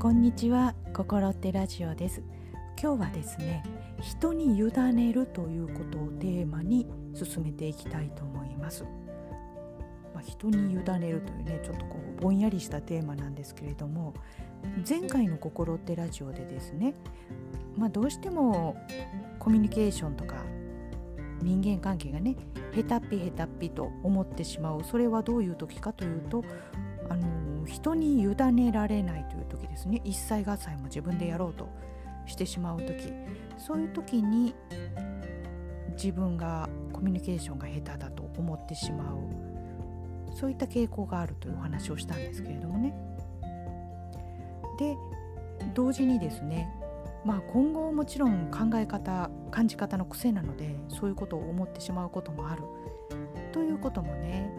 こんにちは。心ってラジオです。今日はですね人に委ねるということをテーマに進めていきたいと思います。まあ、人に委ねるというねちょっとこうぼんやりしたテーマなんですけれども前回の心ってラジオでですねまあ、どうしてもコミュニケーションとか人間関係がねへたっぴへたっぴと思ってしまう。それはどういう時かというとあの人に委ねられないという時ですね。一切合切も自分でやろうとしてしまう時。そういう時に自分がコミュニケーションが下手だと思ってしまう。そういった傾向があるというお話をしたんですけれどもね。で同時にですねまあ今後もちろん考え方感じ方の癖なのでそういうことを思ってしまうこともある。ということもね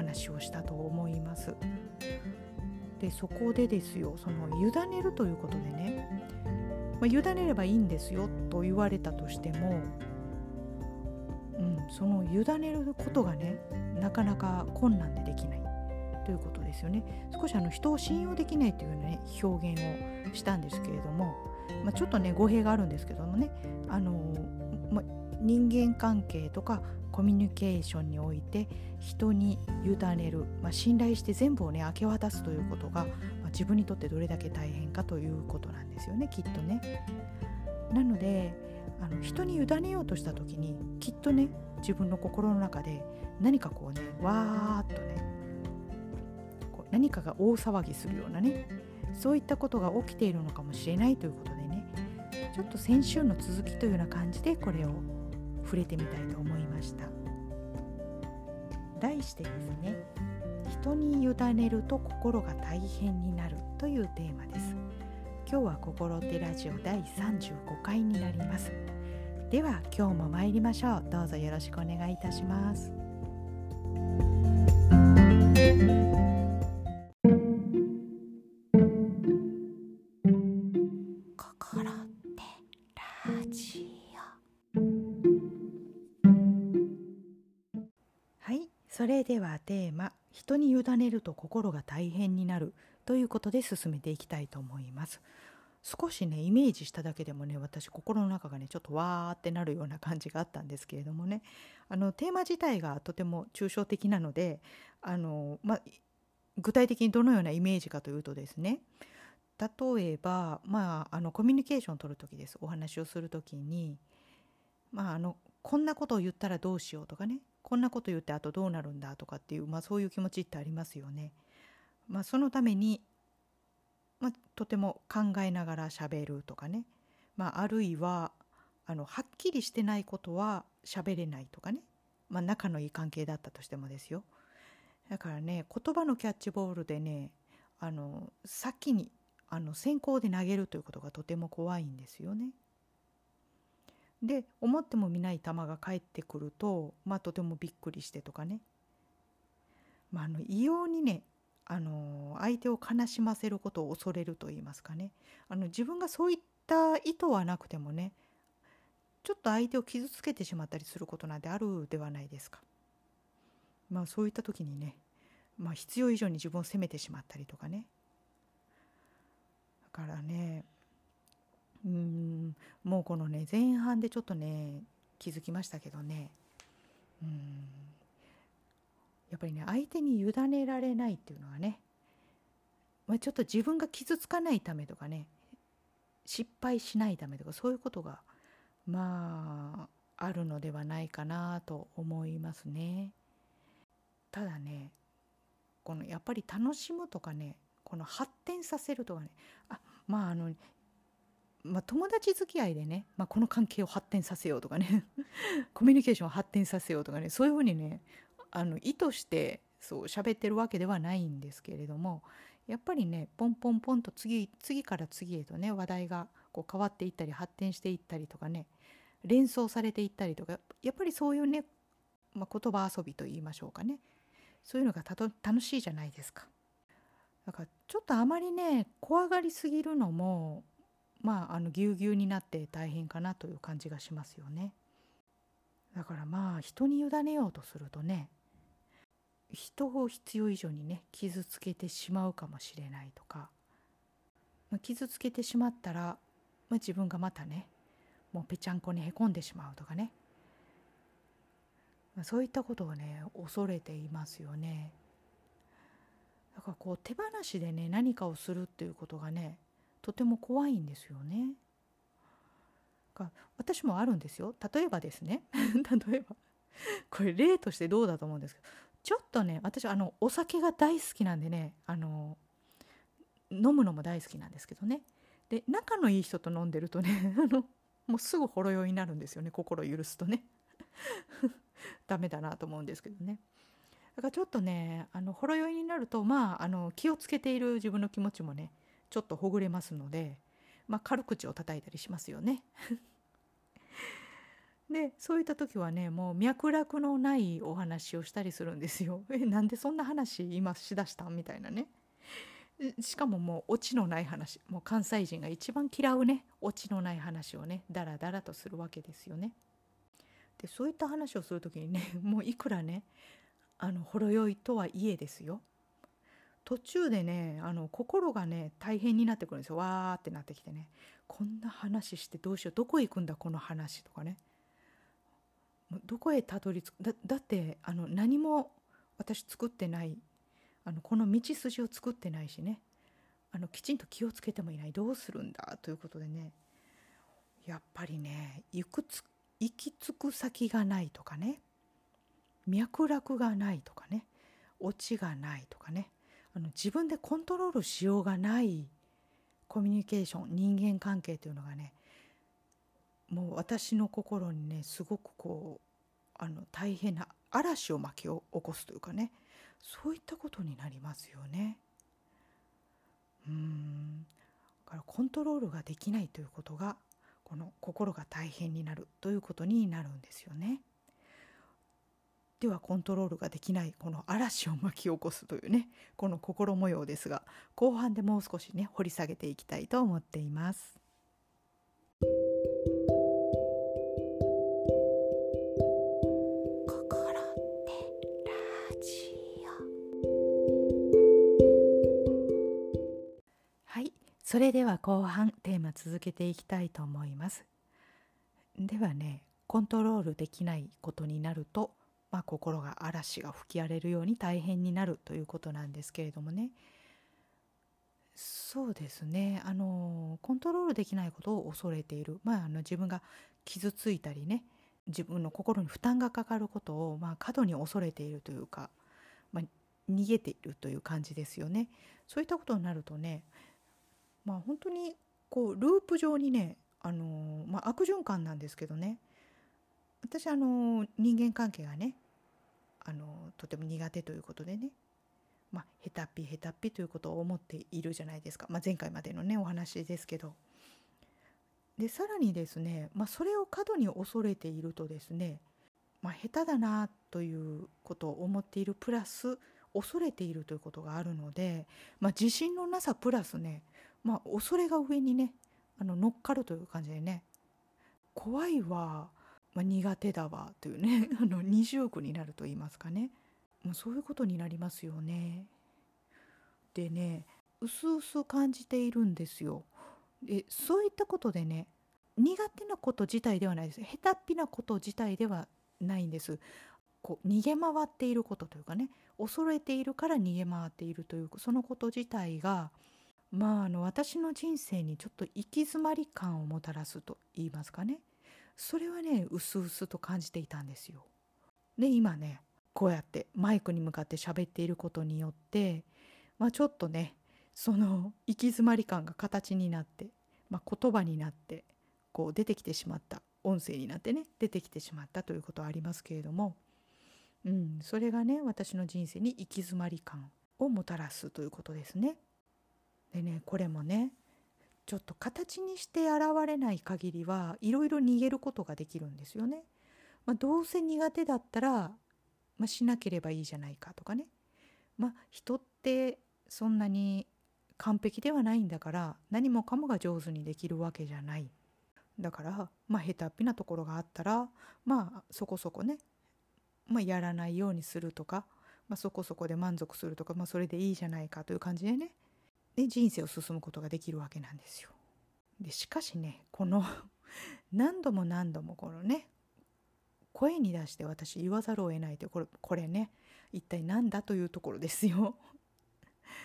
話をしたと思います。でそこでですよその委ねるということでね、まあ、委ねればいいんですよと言われたとしても、うん、その委ねることがねなかなか困難でできないということですよね少しあの人を信用できないというね表現をしたんですけれども、まあ、ちょっとね語弊があるんですけどもねあの、まあ、人間関係とかコミュニケーションにおいて人に委ねる、まあ、信頼して全部をね明け渡すということが、まあ、自分にとってどれだけ大変かということなんですよねきっとね。なのであの人に委ねようとした時にきっとね自分の心の中で何かこうねわーっとねこう何かが大騒ぎするようなねそういったことが起きているのかもしれないということでねちょっと先週の続きというような感じでこれを触れてみたいと思いました。題してですね人に委ねると心が大変になるというテーマです。今日は心手ラジオ第35回になります。では今日も参りましょう。どうぞよろしくお願いいたします。ではテーマ「人に委ねると心が大変になる」ということで進めていきたいと思います。少しねイメージしただけでもね私心の中がねちょっとわーってなるような感じがあったんですけれどもね。あのテーマ自体がとても抽象的なのであの、ま具体的にどのようなイメージかというとですね。例えば、まあ、あのコミュニケーションを取る時です。お話をする時に、まあ、あのこんなことを言ったらどうしようとかね。こんなこと言ってあとどうなるんだとかっていう、まあ、そういう気持ちってありますよね。まあ、そのために、まあ、とても考えながら喋るとかね、まあ、あるいはあのはっきりしてないことは喋れないとかね、まあ、仲のいい関係だったとしてもですよ。だからね言葉のキャッチボールでねあの先にあの先行で投げるということがとても怖いんですよね。で思ってもみない球が返ってくると、まあ、とてもびっくりしてとかね、まあ、あの異様にねあの相手を悲しませることを恐れると言いますかね。あの自分がそういった意図はなくてもねちょっと相手を傷つけてしまったりすることなんてあるではないですか。まあそういった時にね、まあ、必要以上に自分を責めてしまったりとかね。だからねうん。もうこのね前半でちょっとね気づきましたけどね。うん。やっぱりね相手に委ねられないっていうのはね、まあ、ちょっと自分が傷つかないためとかね失敗しないためとかそういうことがまああるのではないかなと思いますね。ただねこのやっぱり楽しむとかねこの発展させるとかねあまああのまあ、友達付き合いでね、まあ、この関係を発展させようとかね コミュニケーションを発展させようとかねそういうふうにねあの意図してそう喋ってるわけではないんですけれどもやっぱりねポンポンポンと次次から次へとね話題がこう変わっていったり発展していったりとかね連想されていったりとかやっぱりそういうね、まあ、言葉遊びと言いましょうかねそういうのが楽しいじゃないですか。だからちょっとあまりね怖がりすぎるのもまああのぎゅうぎゅうになって大変かなという感じがしますよね。だからまあ人に委ねようとするとね人を必要以上にね傷つけてしまうかもしれないとかまあ、傷つけてしまったら、まあ、自分がまたねもうぺちゃんこにへこんでしまうとかね、まあ、そういったことをね恐れていますよね。だからこう手放しでね何かをするっていうことがねとても怖いんですよね。私もあるんですよ。例えばですね。例えば。これ例としてどうだと思うんですけど。ちょっとね私あのお酒が大好きなんでね。あの飲むのも大好きなんですけどね。で仲のいい人と飲んでるとね あのもうすぐほろ酔いになるんですよね。心許すとね。ダメだなと思うんですけどね。だからちょっとねあのほろ酔いになるとまああの気をつけている自分の気持ちもねちょっとほぐれますのでまあ軽口を叩いたりしますよね でそういった時はねもう脈絡のないお話をしたりするんですよ。えなんでそんな話今しだしたんみたいなね。しかももうオチのない話もう関西人が一番嫌うねオチのない話をねダラダラとするわけですよね。でそういった話をする時にねもういくらねあのほろ酔いとはいえですよ途中でねあの心がね大変になってくるんですよ。わーってなってきてね。こんな話してどうしよう。どこ行くんだこの話とかね。どこへたどり着くだだってあの何も私作ってない。あのこの道筋を作ってないしね。あのきちんと気をつけてもいない。どうするんだということでね。やっぱりね行くつ行き着く先がないとかね。脈絡がないとかね。オチがないとかね。あの自分でコントロールしようがないコミュニケーション人間関係というのがねもう私の心にねすごくこうあの大変な嵐を巻き起こすというかねそういったことになりますよね。うんだからコントロールができないということがこの心が大変になるということになるんですよね。ではコントロールができないこの嵐を巻き起こすというねこの心模様ですが後半でもう少しね掘り下げていきたいと思っています。それでは後半テーマ続けていきたいと思いますではねコントロールできないことになると、まあ、心が嵐が吹き荒れるように大変になるということなんですけれどもね。そうですね。あのコントロールできないことを恐れている、まあ、あの自分が傷ついたりね自分の心に負担がかかることを、まあ、過度に恐れているというか、まあ、逃げているという感じですよね。そういったことになるとねまあ本当にこうループ上にね、あのまあ、悪循環なんですけどね。私あの人間関係がねあのとても苦手ということでね。まあへたっぴへたっぴということを思っているじゃないですか、まあ、前回までのねお話ですけど。でさらにですね、まあ、それを過度に恐れているとですね、まあ、下手だなということを思っているプラス恐れているということがあるので、まあ、自信のなさプラスねまあ恐れが上にねあの乗っかるという感じでね。怖いわ、まあ、苦手だわというね あの二重苦になると言いますかねもうそういうことになりますよね。でねうすうす感じているんですよ。でそういったことでね苦手なこと自体ではないです下手っぴなこと自体ではないんですこう逃げ回っていることというかね恐れているから逃げ回っているというそのこと自体がまああの私の人生にちょっと行き詰まり感をもたらすと言いますかねそれはねうすうすと感じていたんですよ。で今ねこうやってマイクに向かって喋っていることによってまあちょっとねその行き詰まり感が形になって、まあ、言葉になってこう出てきてしまった音声になってね出てきてしまったということはありますけれども、うん、それがね私の人生に行き詰まり感をもたらすということですね。でねこれもねちょっと形にして現れない限りはいろいろ逃げることができるんですよね。まあ、どうせ苦手だったら、まあ、しなければいいじゃないかとかね。まあ、人ってそんなに完璧ではないんだから何もかもが上手にできるわけじゃない。だからまあ下手っぴなところがあったらまあそこそこね、まあ、やらないようにするとか、まあ、そこそこで満足するとか、まあ、それでいいじゃないかという感じでねで人生を進むことができるわけなんですよ。でしかしねこの 何度も何度もこのね声に出して私言わざるを得ないというこれこれね一体何だというところですよ。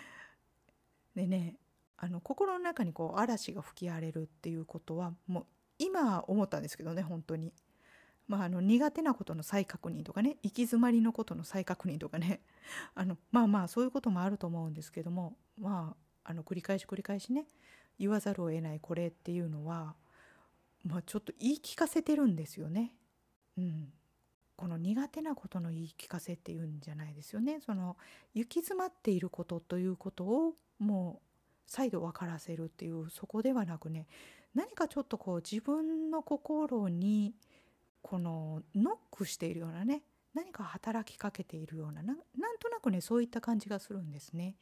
でねあの心の中にこう嵐が吹き荒れるっていうことはもう今思ったんですけどね本当に。まあ、あの苦手なことの再確認とかね行き詰まりのことの再確認とかねあのまあまあそういうこともあると思うんですけどもまああの繰り返し繰り返しね言わざるを得ないこれっていうのは、まあ、ちょっと言い聞かせてるんですよね。うん、この苦手なことの言い聞かせっていうんじゃないですよね。その行き詰まっていることということをもう再度分からせるっていうそこではなくね何かちょっとこう自分の心にこのノックしているようなね何か働きかけているようななんとなくねそういった感じがするんですね。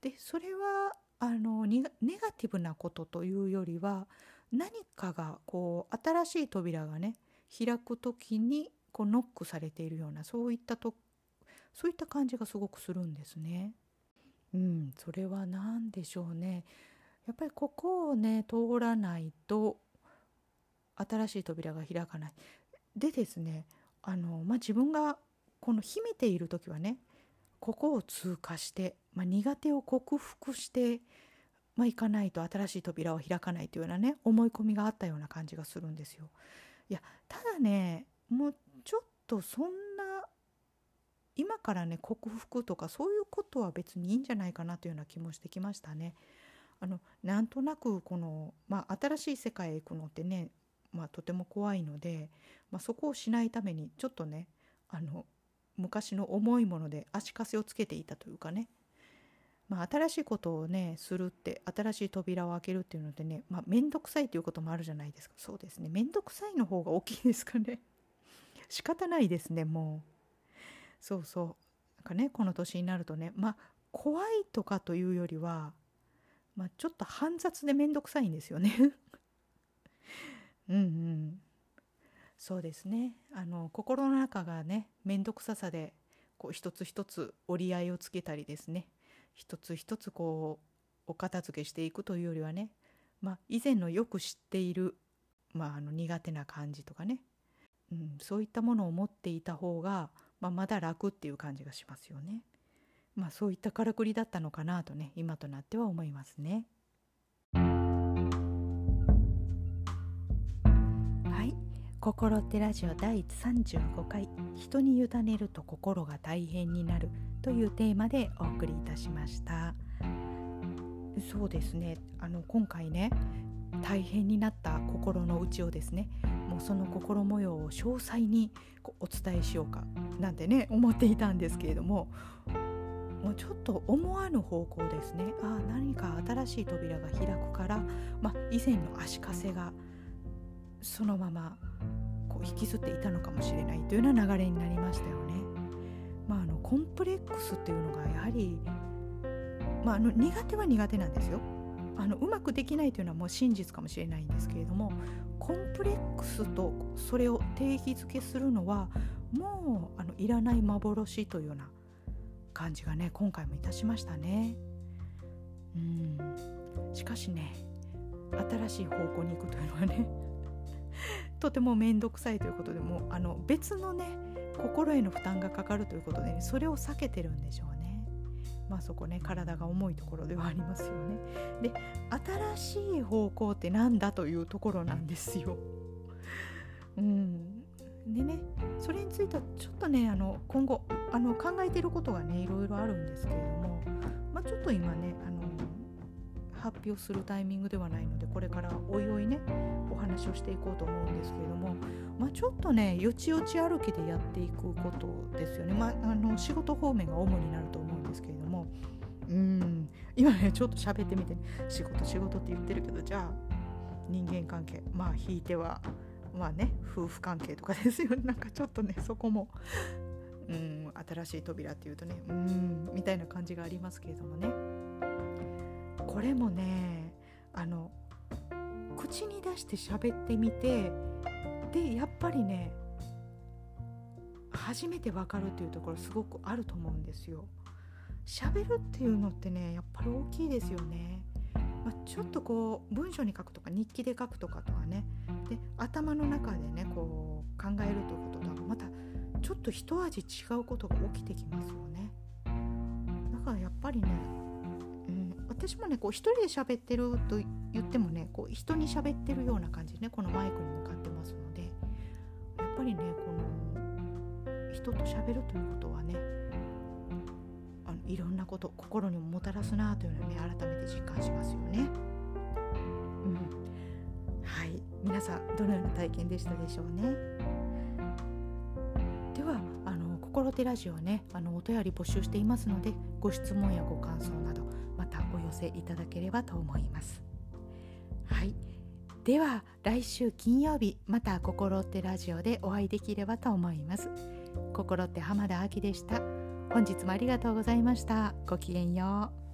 でそれはあのネガティブなことというよりは何かがこう新しい扉がね開く時にこうノックされているようなそういったとそういった感じがすごくするんですね。うん、それは何でしょうね。やっぱりここをね通らないと新しい扉が開かない。でですねあの、まあ、自分がこの秘めている時はねここを通過して、まあ、苦手を克服して、まあ、いかないと新しい扉を開かないというようなね思い込みがあったような感じがするんですよ。いやただねもうちょっとそんな今からね克服とかそういうことは別にいいんじゃないかなというような気もしてきましたね。あのなんとなくこの、まあ、新しい世界へ行くのってね、まあ、とても怖いので、まあ、そこをしないためにちょっとねあの昔の重いもので足かせをつけていたというかね、まあ、新しいことをねするって新しい扉を開けるっていうのでねまあ面倒くさいということもあるじゃないですか。そうですね。面倒くさいの方が大きいですかね。仕方ないですねもう。そうそう。なんかねこの年になるとねまあ怖いとかというよりは、まあ、ちょっと煩雑で面倒くさいんですよね。うんうん。そうですね。あの心の中がね面倒くささでこう一つ一つ折り合いをつけたりですね。一つ一つこうお片付けしていくというよりはね、まあ、以前のよく知っている、まあ、あの苦手な感じとかね、うん、そういったものを持っていた方が、まあ、まだ楽っていう感じがしますよね。まあ、そういったからくりだったのかなとね今となっては思いますね。心ってラジオ第35回人に委ねると心が大変になるというテーマでお送りいたしました。そうですね。あの今回ね大変になった心の内をですね。もうその心模様を詳細にお伝えしようかなんてね思っていたんですけれどももうちょっと思わぬ方向ですね。あ何か新しい扉が開くから、まあ、以前の足かせがそのままこう引きずっていたのかもしれないというような流れになりましたよね。まあ、あのコンプレックスっていうのがやはり、まあ、あの苦手は苦手なんですよ。あのうまくできないというのはもう真実かもしれないんですけれどもコンプレックスとそれを定義づけするのはもうあのいらない幻というような感じがね今回もいたしましたね。うんしかしね新しい方向に行くというのはねとても面倒くさいということでもあの別のね心への負担がかかるということで、ね、それを避けてるんでしょうね。まあそこね体が重いところではありますよね。で新しい方向って何だというところなんですよ。うん、でねそれについてはちょっとねあの今後あの考えてることがねいろいろあるんですけれども、まあ、ちょっと今ねあの発表するタイミングではないのでこれからおいおいねお話をしていこうと思うんですけれども、まあ、ちょっとねよちよち歩きでやっていくことですよね、まあ、あの仕事方面が主になると思うんですけれどもうん。今ねちょっと喋ってみて、仕事仕事って言ってるけどじゃあ人間関係まあ引いてはまあね夫婦関係とかですよね。なんかちょっとねそこもうん新しい扉っていうとねうんみたいな感じがありますけれどもね。これもねあの口に出して喋ってみてでやっぱりね初めて分かるというところすごくあると思うんですよ。喋るっていうのってねやっぱり大きいですよね。まあ、ちょっとこう文章に書くとか日記で書くとかとはねで頭の中でねこう考えるということとはまたちょっと一味違うことが起きてきますよね。だからやっぱりね、私もねこう一人で喋ってると言ってもねこう人に喋ってるような感じでねこのマイクに向かってますのでやっぱりねこの人と喋るということはねあのいろんなこと心にももたらすなというのをね改めて実感しますよね。うん、はい皆さんどのような体験でしたでしょうね。ではあの心手ラジオはねあのお便り募集していますのでご質問やご感想など寄せいただければと思います。はい。では来週金曜日また心ってラジオでお会いできればと思います。心って浜田亜希でした。本日もありがとうございました。ごきげんよう。